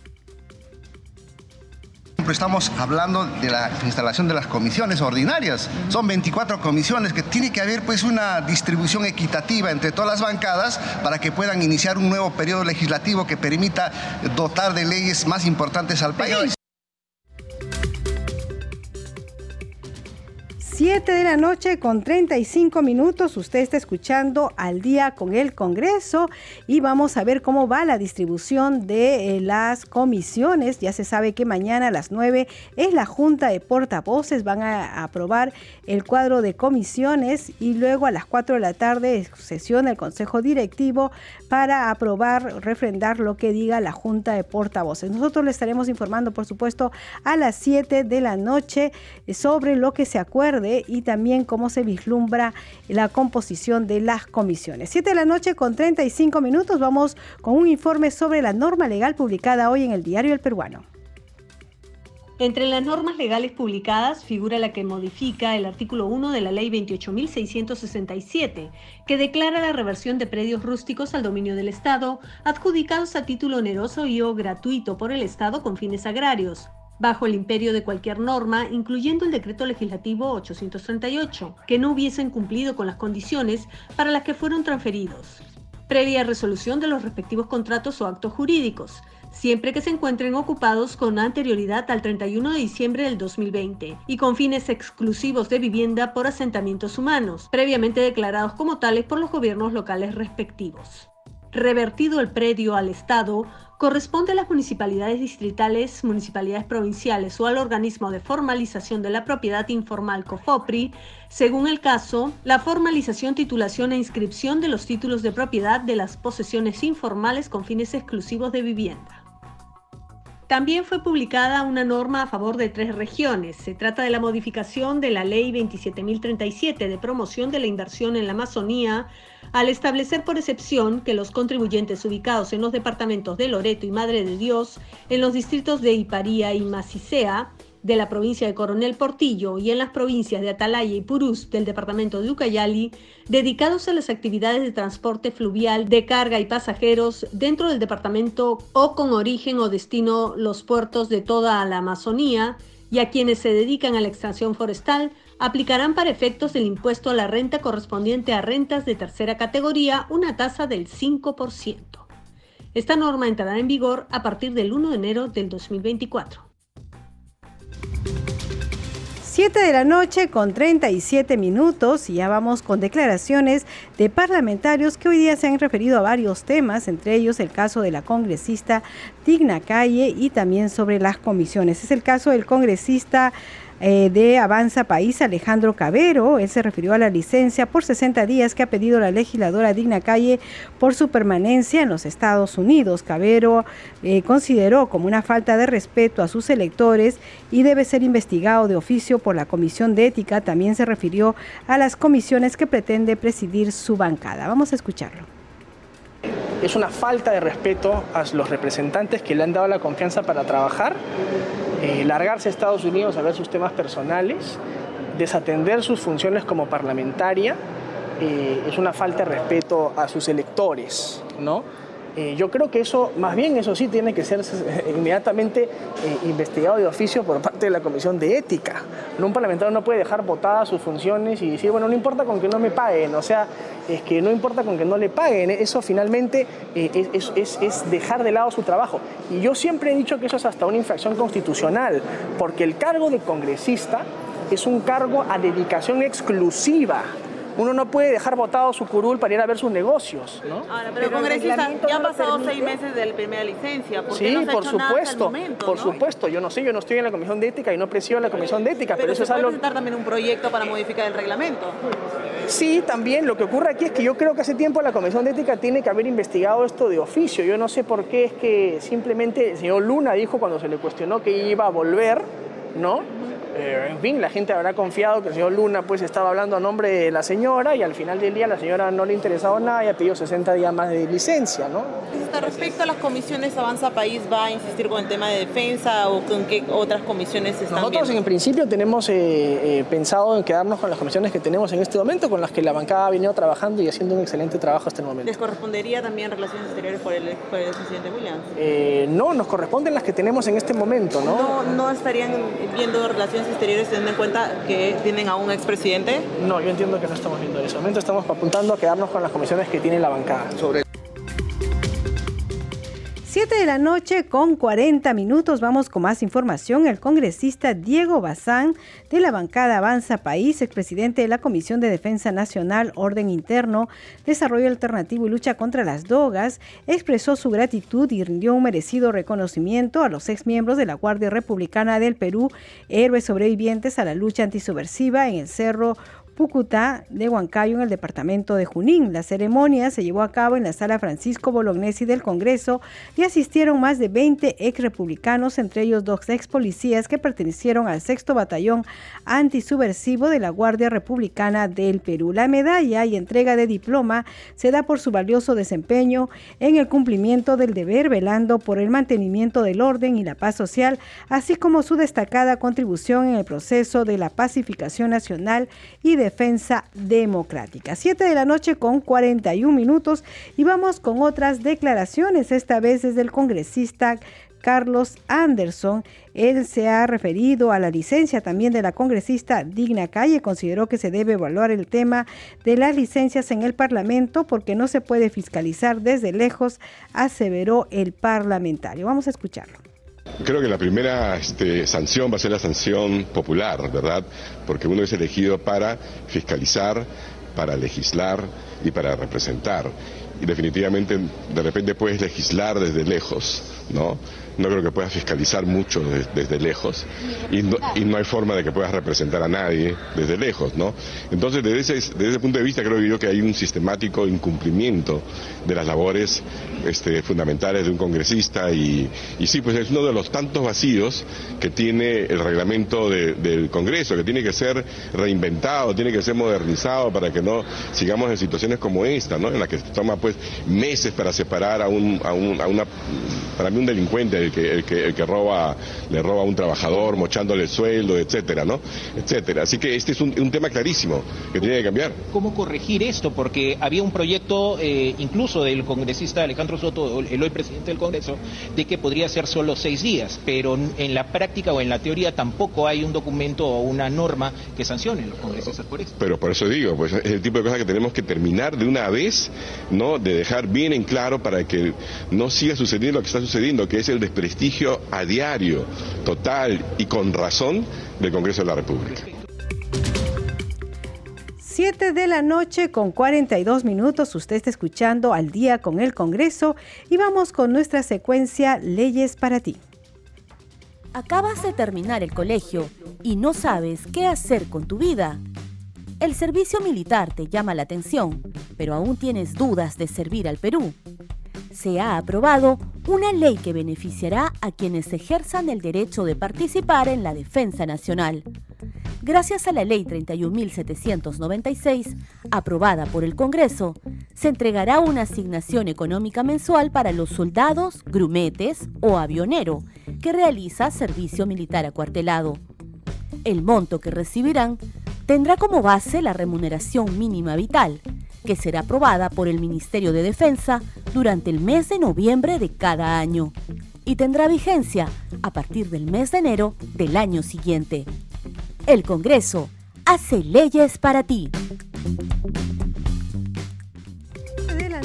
estamos hablando de la instalación de las comisiones ordinarias. Son 24 comisiones que tiene que haber pues una distribución equitativa entre todas las bancadas para que puedan iniciar un nuevo periodo legislativo que permita dotar de leyes más importantes al país. 7 de la noche con 35 minutos. Usted está escuchando al día con el Congreso y vamos a ver cómo va la distribución de eh, las comisiones. Ya se sabe que mañana a las 9 es la Junta de Portavoces. Van a aprobar el cuadro de comisiones y luego a las 4 de la tarde sesión el Consejo Directivo para aprobar, refrendar lo que diga la Junta de Portavoces. Nosotros le estaremos informando, por supuesto, a las 7 de la noche sobre lo que se acuerda y también cómo se vislumbra la composición de las comisiones. Siete de la noche con 35 minutos vamos con un informe sobre la norma legal publicada hoy en el Diario El Peruano. Entre las normas legales publicadas figura la que modifica el artículo 1 de la Ley 28.667, que declara la reversión de predios rústicos al dominio del Estado, adjudicados a título oneroso y o gratuito por el Estado con fines agrarios, bajo el imperio de cualquier norma, incluyendo el decreto legislativo 838, que no hubiesen cumplido con las condiciones para las que fueron transferidos, previa resolución de los respectivos contratos o actos jurídicos, siempre que se encuentren ocupados con anterioridad al 31 de diciembre del 2020 y con fines exclusivos de vivienda por asentamientos humanos, previamente declarados como tales por los gobiernos locales respectivos. Revertido el predio al Estado, corresponde a las municipalidades distritales, municipalidades provinciales o al organismo de formalización de la propiedad informal COFOPRI, según el caso, la formalización, titulación e inscripción de los títulos de propiedad de las posesiones informales con fines exclusivos de vivienda. También fue publicada una norma a favor de tres regiones. Se trata de la modificación de la Ley 27.037 de promoción de la inversión en la Amazonía, al establecer por excepción que los contribuyentes ubicados en los departamentos de Loreto y Madre de Dios, en los distritos de Iparía y Macicea, de la provincia de Coronel Portillo y en las provincias de Atalaya y Purús del departamento de Ucayali, dedicados a las actividades de transporte fluvial de carga y pasajeros dentro del departamento o con origen o destino los puertos de toda la Amazonía, y a quienes se dedican a la extracción forestal, aplicarán para efectos del impuesto a la renta correspondiente a rentas de tercera categoría una tasa del 5%. Esta norma entrará en vigor a partir del 1 de enero del 2024. 7 de la noche con 37 minutos y ya vamos con declaraciones de parlamentarios que hoy día se han referido a varios temas, entre ellos el caso de la congresista Digna Calle y también sobre las comisiones. Es el caso del congresista eh, de Avanza País, Alejandro Cabero. Él se refirió a la licencia por 60 días que ha pedido la legisladora Digna Calle por su permanencia en los Estados Unidos. Cabero eh, consideró como una falta de respeto a sus electores y debe ser investigado de oficio por la Comisión de Ética. También se refirió a las comisiones que pretende presidir su bancada. Vamos a escucharlo es una falta de respeto a los representantes que le han dado la confianza para trabajar, eh, largarse a Estados Unidos a ver sus temas personales, desatender sus funciones como parlamentaria, eh, es una falta de respeto a sus electores, ¿no? Eh, yo creo que eso, más bien eso sí, tiene que ser eh, inmediatamente eh, investigado de oficio por parte de la Comisión de Ética. Un parlamentario no puede dejar votadas sus funciones y decir, bueno, no importa con que no me paguen, o sea, es que no importa con que no le paguen, eso finalmente es, es dejar de lado su trabajo. Y yo siempre he dicho que eso es hasta una infracción constitucional, porque el cargo de congresista es un cargo a dedicación exclusiva uno no puede dejar votado su curul para ir a ver sus negocios, ¿no? Ahora, pero, congresista, ya han pasado seis meses de la primera licencia. ¿Por sí, no se por ha hecho supuesto, nada hasta el por supuesto. Yo no sé, yo no estoy en la Comisión de Ética y no presido la Comisión de Ética, pero, eso se es algo... presentar también un proyecto para modificar el reglamento. Sí, también. Lo que ocurre aquí es que yo creo que hace tiempo la Comisión de Ética tiene que haber investigado esto de oficio. Yo no sé por qué es que simplemente el señor Luna dijo cuando se le cuestionó que iba a volver, ¿no? Eh, en fin, la gente habrá confiado que el señor Luna pues estaba hablando a nombre de la señora y al final del día la señora no le interesaba nada y ha pedido 60 días más de licencia, ¿no? Respecto a las comisiones Avanza País, ¿va a insistir con el tema de defensa o con qué otras comisiones están Nosotros viendo? en principio tenemos eh, eh, pensado en quedarnos con las comisiones que tenemos en este momento, con las que la bancada ha venido trabajando y haciendo un excelente trabajo hasta el momento. ¿Les correspondería también Relaciones Exteriores por el, por el presidente Williams? Eh, no, nos corresponden las que tenemos en este momento, ¿no? ¿No, no estarían viendo Relaciones Exteriores teniendo en cuenta que tienen a un expresidente? No, yo entiendo que no estamos viendo eso. En este momento estamos apuntando a quedarnos con las comisiones que tiene la bancada. Sobre 7 de la noche con 40 minutos. Vamos con más información. El congresista Diego Bazán de la bancada Avanza País, expresidente de la Comisión de Defensa Nacional, Orden Interno, Desarrollo Alternativo y Lucha contra las Drogas, expresó su gratitud y rindió un merecido reconocimiento a los exmiembros de la Guardia Republicana del Perú, héroes sobrevivientes a la lucha antisubversiva en el Cerro Pucutá de Huancayo en el departamento de Junín. La ceremonia se llevó a cabo en la sala Francisco Bolognesi del Congreso y asistieron más de 20 ex republicanos, entre ellos dos ex policías que pertenecieron al sexto batallón antisubversivo de la Guardia Republicana del Perú. La medalla y entrega de diploma se da por su valioso desempeño en el cumplimiento del deber, velando por el mantenimiento del orden y la paz social, así como su destacada contribución en el proceso de la pacificación nacional y defensa democrática. 7 de la noche con 41 minutos y vamos con otras declaraciones, esta vez desde el congresista Carlos Anderson. Él se ha referido a la licencia también de la congresista Digna Calle. Consideró que se debe evaluar el tema de las licencias en el Parlamento porque no se puede fiscalizar desde lejos, aseveró el parlamentario. Vamos a escucharlo. Creo que la primera este, sanción va a ser la sanción popular, ¿verdad? Porque uno es elegido para fiscalizar, para legislar y para representar. Y definitivamente de repente puedes legislar desde lejos, ¿no? No creo que puedas fiscalizar mucho de- desde lejos y no, y no hay forma de que puedas representar a nadie desde lejos, ¿no? Entonces, desde ese, desde ese punto de vista creo yo que hay un sistemático incumplimiento de las labores este, fundamentales de un congresista y, y sí, pues es uno de los tantos vacíos que tiene el reglamento de- del Congreso, que tiene que ser reinventado, tiene que ser modernizado para que no sigamos en situaciones como esta, ¿no? En la que se toma pues meses para separar a un, a un- a una, para mí un delincuente, el que, el que, el que roba, le roba a un trabajador, mochándole el sueldo, etcétera, ¿no? Etcétera. Así que este es un, un tema clarísimo que tiene que cambiar. ¿Cómo corregir esto? Porque había un proyecto eh, incluso del congresista Alejandro Soto, el hoy presidente del Congreso, de que podría ser solo seis días, pero en la práctica o en la teoría tampoco hay un documento o una norma que sancione a los congresistas por esto. Pero por eso digo, pues es el tipo de cosas que tenemos que terminar de una vez, ¿no? De dejar bien en claro para que no siga sucediendo lo que está sucediendo, que es el desprestigio a diario, total y con razón del Congreso de la República. 7 de la noche con 42 minutos. Usted está escuchando al día con el Congreso y vamos con nuestra secuencia Leyes para ti. Acabas de terminar el colegio y no sabes qué hacer con tu vida. El servicio militar te llama la atención, pero aún tienes dudas de servir al Perú. Se ha aprobado una ley que beneficiará a quienes ejerzan el derecho de participar en la defensa nacional. Gracias a la ley 31.796, aprobada por el Congreso, se entregará una asignación económica mensual para los soldados, grumetes o avionero que realiza servicio militar acuartelado. El monto que recibirán tendrá como base la remuneración mínima vital, que será aprobada por el Ministerio de Defensa durante el mes de noviembre de cada año y tendrá vigencia a partir del mes de enero del año siguiente. El Congreso hace leyes para ti.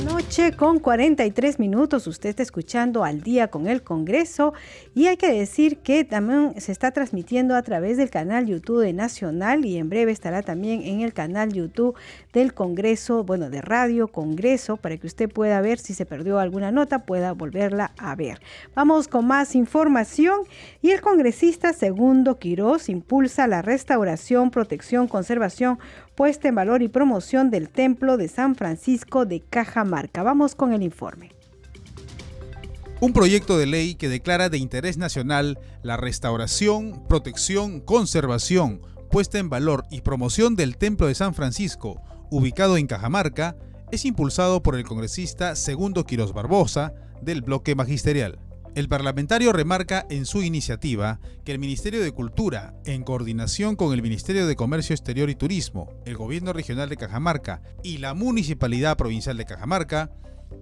Noche con 43 minutos. Usted está escuchando al día con el Congreso y hay que decir que también se está transmitiendo a través del canal YouTube de Nacional y en breve estará también en el canal YouTube del Congreso, bueno, de Radio Congreso, para que usted pueda ver si se perdió alguna nota, pueda volverla a ver. Vamos con más información y el congresista Segundo Quirós impulsa la restauración, protección, conservación, puesta en valor y promoción del Templo de San Francisco de Cajamarca. Vamos con el informe. Un proyecto de ley que declara de interés nacional la restauración, protección, conservación, puesta en valor y promoción del Templo de San Francisco, ubicado en Cajamarca, es impulsado por el congresista Segundo Quiros Barbosa del bloque magisterial. El parlamentario remarca en su iniciativa que el Ministerio de Cultura, en coordinación con el Ministerio de Comercio Exterior y Turismo, el Gobierno Regional de Cajamarca y la Municipalidad Provincial de Cajamarca,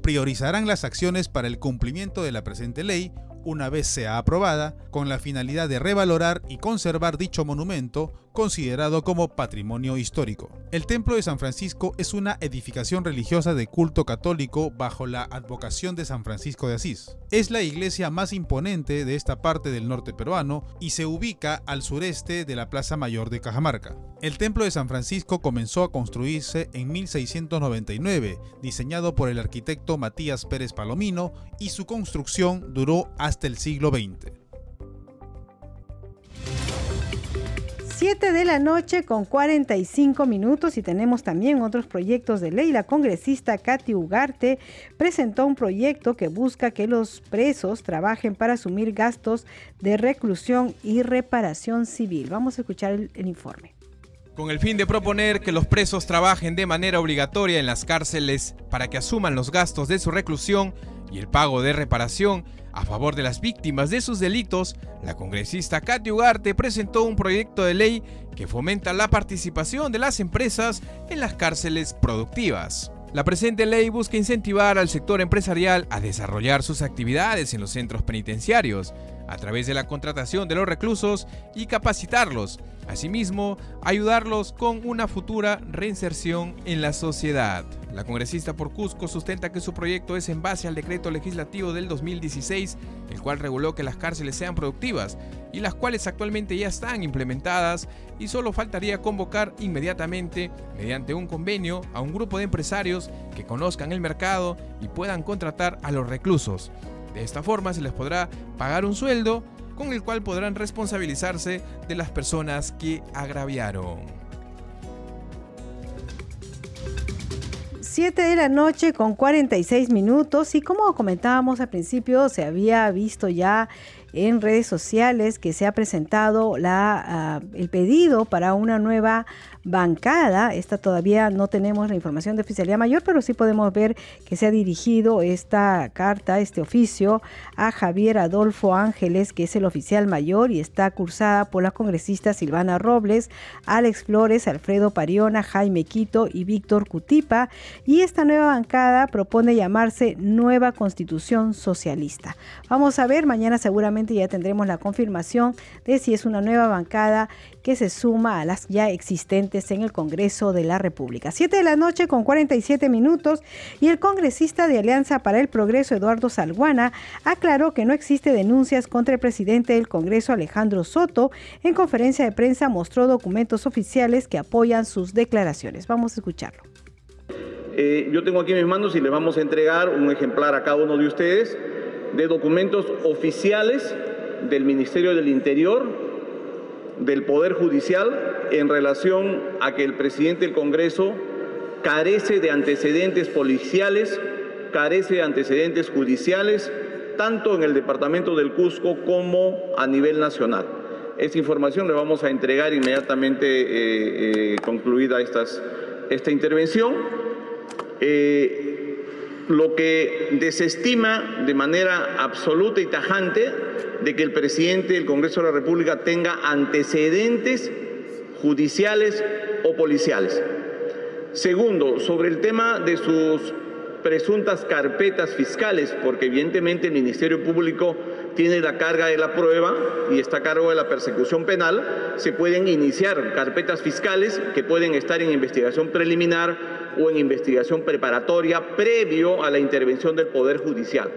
priorizarán las acciones para el cumplimiento de la presente ley una vez sea aprobada, con la finalidad de revalorar y conservar dicho monumento considerado como patrimonio histórico. El Templo de San Francisco es una edificación religiosa de culto católico bajo la advocación de San Francisco de Asís. Es la iglesia más imponente de esta parte del norte peruano y se ubica al sureste de la Plaza Mayor de Cajamarca. El Templo de San Francisco comenzó a construirse en 1699, diseñado por el arquitecto Matías Pérez Palomino, y su construcción duró hasta el siglo XX. 7 de la noche con 45 minutos y tenemos también otros proyectos de ley. La congresista Katy Ugarte presentó un proyecto que busca que los presos trabajen para asumir gastos de reclusión y reparación civil. Vamos a escuchar el, el informe. Con el fin de proponer que los presos trabajen de manera obligatoria en las cárceles para que asuman los gastos de su reclusión y el pago de reparación, a favor de las víctimas de sus delitos, la congresista Katy Ugarte presentó un proyecto de ley que fomenta la participación de las empresas en las cárceles productivas. La presente ley busca incentivar al sector empresarial a desarrollar sus actividades en los centros penitenciarios, a través de la contratación de los reclusos y capacitarlos. Asimismo, ayudarlos con una futura reinserción en la sociedad. La congresista por Cusco sustenta que su proyecto es en base al decreto legislativo del 2016, el cual reguló que las cárceles sean productivas y las cuales actualmente ya están implementadas y solo faltaría convocar inmediatamente, mediante un convenio, a un grupo de empresarios que conozcan el mercado y puedan contratar a los reclusos. De esta forma se les podrá pagar un sueldo con el cual podrán responsabilizarse de las personas que agraviaron. 7 de la noche con 46 minutos y como comentábamos al principio se había visto ya en redes sociales que se ha presentado la, uh, el pedido para una nueva bancada. Esta todavía no tenemos la información de oficialidad mayor, pero sí podemos ver que se ha dirigido esta carta, este oficio, a Javier Adolfo Ángeles, que es el oficial mayor y está cursada por las congresistas Silvana Robles, Alex Flores, Alfredo Pariona, Jaime Quito y Víctor Cutipa. Y esta nueva bancada propone llamarse Nueva Constitución Socialista. Vamos a ver, mañana seguramente ya tendremos la confirmación de si es una nueva bancada que se suma a las ya existentes en el Congreso de la República. Siete de la noche con 47 minutos y el congresista de Alianza para el Progreso, Eduardo Salguana, aclaró que no existe denuncias contra el presidente del Congreso, Alejandro Soto. En conferencia de prensa mostró documentos oficiales que apoyan sus declaraciones. Vamos a escucharlo. Eh, yo tengo aquí mis manos y le vamos a entregar un ejemplar a cada uno de ustedes de documentos oficiales del Ministerio del Interior del Poder Judicial en relación a que el presidente del Congreso carece de antecedentes policiales, carece de antecedentes judiciales, tanto en el departamento del Cusco como a nivel nacional. Esta información le vamos a entregar inmediatamente eh, eh, concluida esta intervención. Eh, lo que desestima de manera absoluta y tajante de que el presidente del Congreso de la República tenga antecedentes judiciales o policiales. Segundo, sobre el tema de sus presuntas carpetas fiscales, porque evidentemente el Ministerio Público tiene la carga de la prueba y está a cargo de la persecución penal, se pueden iniciar carpetas fiscales que pueden estar en investigación preliminar o en investigación preparatoria previo a la intervención del Poder Judicial.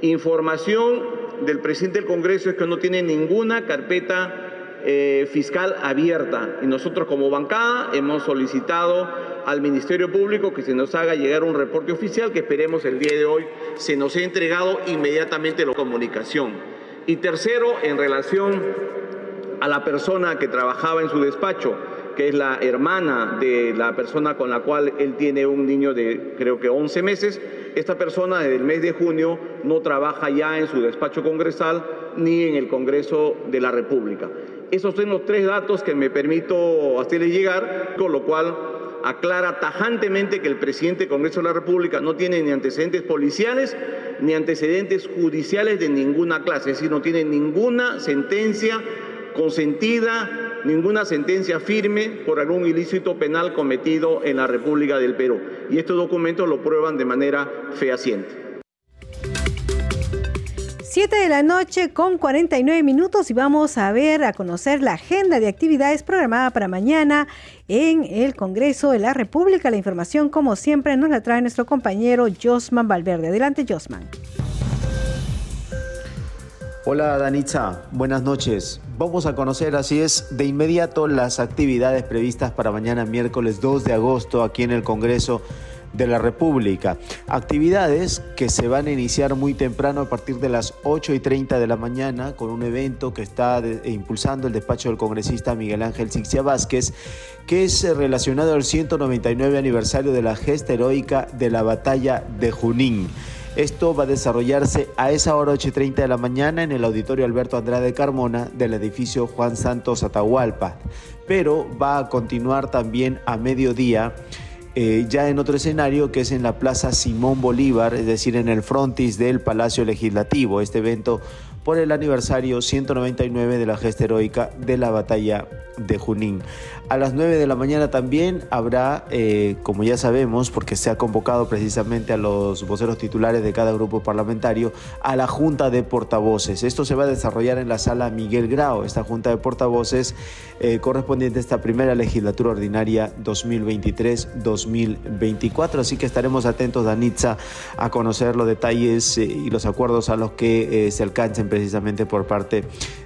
Información del presidente del Congreso es que no tiene ninguna carpeta eh, fiscal abierta y nosotros como bancada hemos solicitado al Ministerio Público que se nos haga llegar un reporte oficial que esperemos el día de hoy se nos ha entregado inmediatamente la comunicación. Y tercero, en relación a la persona que trabajaba en su despacho, que es la hermana de la persona con la cual él tiene un niño de creo que 11 meses, esta persona desde el mes de junio no trabaja ya en su despacho congresal ni en el Congreso de la República. Esos son los tres datos que me permito hacerles llegar, con lo cual aclara tajantemente que el presidente del Congreso de la República no tiene ni antecedentes policiales ni antecedentes judiciales de ninguna clase, es decir, no tiene ninguna sentencia consentida, ninguna sentencia firme por algún ilícito penal cometido en la República del Perú. Y estos documentos lo prueban de manera fehaciente. 7 de la noche con 49 minutos y vamos a ver, a conocer la agenda de actividades programada para mañana en el Congreso de la República. La información, como siempre, nos la trae nuestro compañero Josman Valverde. Adelante, Josman. Hola Danitza, buenas noches. Vamos a conocer, así es, de inmediato las actividades previstas para mañana miércoles 2 de agosto aquí en el Congreso de la República. Actividades que se van a iniciar muy temprano a partir de las 8 y 30 de la mañana con un evento que está de, impulsando el despacho del congresista Miguel Ángel Sixia Vázquez, que es eh, relacionado al 199 aniversario de la gesta heroica de la batalla de Junín. Esto va a desarrollarse a esa hora 8 y 30 de la mañana en el auditorio Alberto Andrade Carmona del edificio Juan Santos Atahualpa, pero va a continuar también a mediodía eh, ya en otro escenario que es en la Plaza Simón Bolívar, es decir, en el frontis del Palacio Legislativo. Este evento por el aniversario 199 de la gesta heroica de la batalla de Junín. A las 9 de la mañana también habrá, eh, como ya sabemos, porque se ha convocado precisamente a los voceros titulares de cada grupo parlamentario, a la Junta de Portavoces. Esto se va a desarrollar en la sala Miguel Grau, esta Junta de Portavoces eh, correspondiente a esta primera legislatura ordinaria 2023-2024. Así que estaremos atentos, Danitza, a conocer los detalles eh, y los acuerdos a los que se alcancen precisamente por parte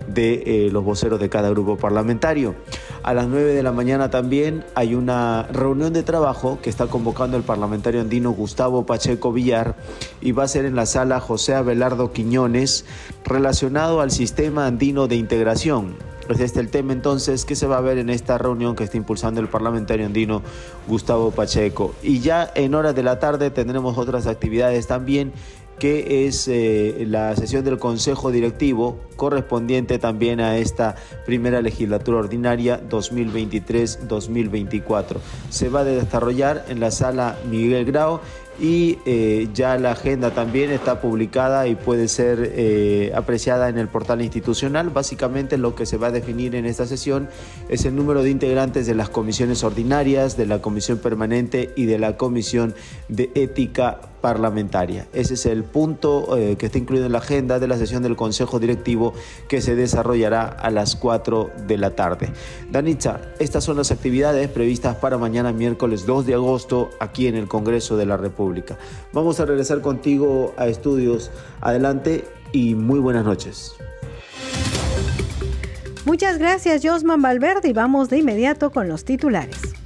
de los voceros de cada grupo parlamentario. A las 9 de la mañana también hay una reunión de trabajo que está convocando el parlamentario andino Gustavo Pacheco Villar y va a ser en la sala José Abelardo Quiñones relacionado al sistema andino de integración. Es este el tema entonces que se va a ver en esta reunión que está impulsando el parlamentario andino Gustavo Pacheco. Y ya en horas de la tarde tendremos otras actividades también que es eh, la sesión del Consejo Directivo correspondiente también a esta primera legislatura ordinaria 2023-2024. Se va a desarrollar en la sala Miguel Grau y eh, ya la agenda también está publicada y puede ser eh, apreciada en el portal institucional. Básicamente lo que se va a definir en esta sesión es el número de integrantes de las comisiones ordinarias, de la comisión permanente y de la comisión de ética parlamentaria. Ese es el punto eh, que está incluido en la agenda de la sesión del Consejo Directivo que se desarrollará a las 4 de la tarde. Danitza, estas son las actividades previstas para mañana miércoles 2 de agosto aquí en el Congreso de la República. Vamos a regresar contigo a estudios. Adelante y muy buenas noches. Muchas gracias, Josman Valverde, y vamos de inmediato con los titulares.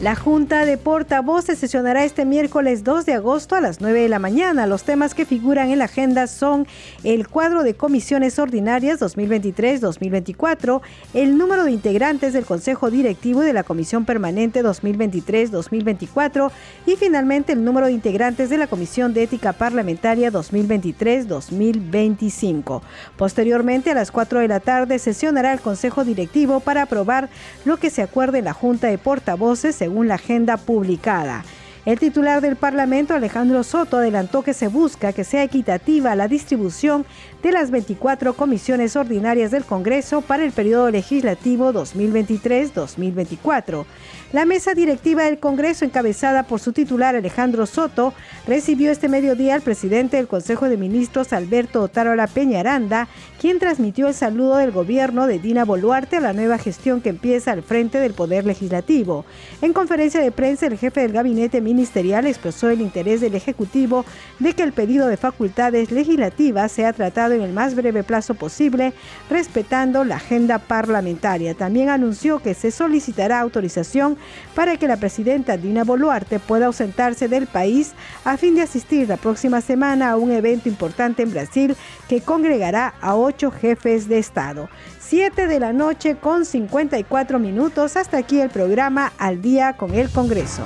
La Junta de Portavoces sesionará este miércoles 2 de agosto a las 9 de la mañana. Los temas que figuran en la agenda son el cuadro de comisiones ordinarias 2023-2024, el número de integrantes del Consejo Directivo de la Comisión Permanente 2023-2024 y finalmente el número de integrantes de la Comisión de Ética Parlamentaria 2023-2025. Posteriormente, a las 4 de la tarde, sesionará el Consejo Directivo para aprobar lo que se acuerde en la Junta de Portavoces según la agenda publicada. El titular del Parlamento, Alejandro Soto, adelantó que se busca que sea equitativa la distribución de las 24 comisiones ordinarias del Congreso para el periodo legislativo 2023-2024. La mesa directiva del Congreso, encabezada por su titular Alejandro Soto, recibió este mediodía al presidente del Consejo de Ministros, Alberto Otárola Peñaranda, quien transmitió el saludo del gobierno de Dina Boluarte a la nueva gestión que empieza al frente del Poder Legislativo. En conferencia de prensa, el jefe del gabinete ministerial expresó el interés del Ejecutivo de que el pedido de facultades legislativas sea tratado en el más breve plazo posible, respetando la agenda parlamentaria. También anunció que se solicitará autorización para que la presidenta Dina Boluarte pueda ausentarse del país a fin de asistir la próxima semana a un evento importante en Brasil que congregará a ocho jefes de Estado. 7 de la noche con 54 minutos. Hasta aquí el programa Al día con el Congreso.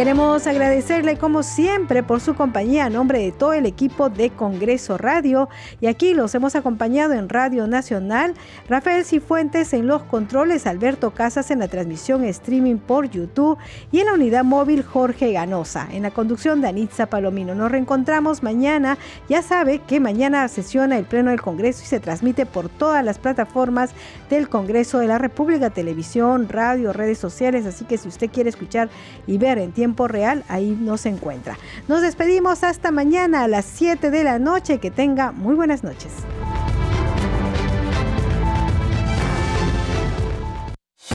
Queremos agradecerle como siempre por su compañía. A nombre de todo el equipo de Congreso Radio y aquí los hemos acompañado en Radio Nacional, Rafael Cifuentes en los controles, Alberto Casas en la transmisión streaming por YouTube y en la unidad móvil Jorge Ganosa, en la conducción de Anitza Palomino. Nos reencontramos mañana, ya sabe que mañana sesiona el Pleno del Congreso y se transmite por todas las plataformas del Congreso de la República, televisión, radio, redes sociales, así que si usted quiere escuchar y ver en tiempo real, ahí nos encuentra. Nos despedimos hasta mañana a las 7 de la noche. Que tenga muy buenas noches.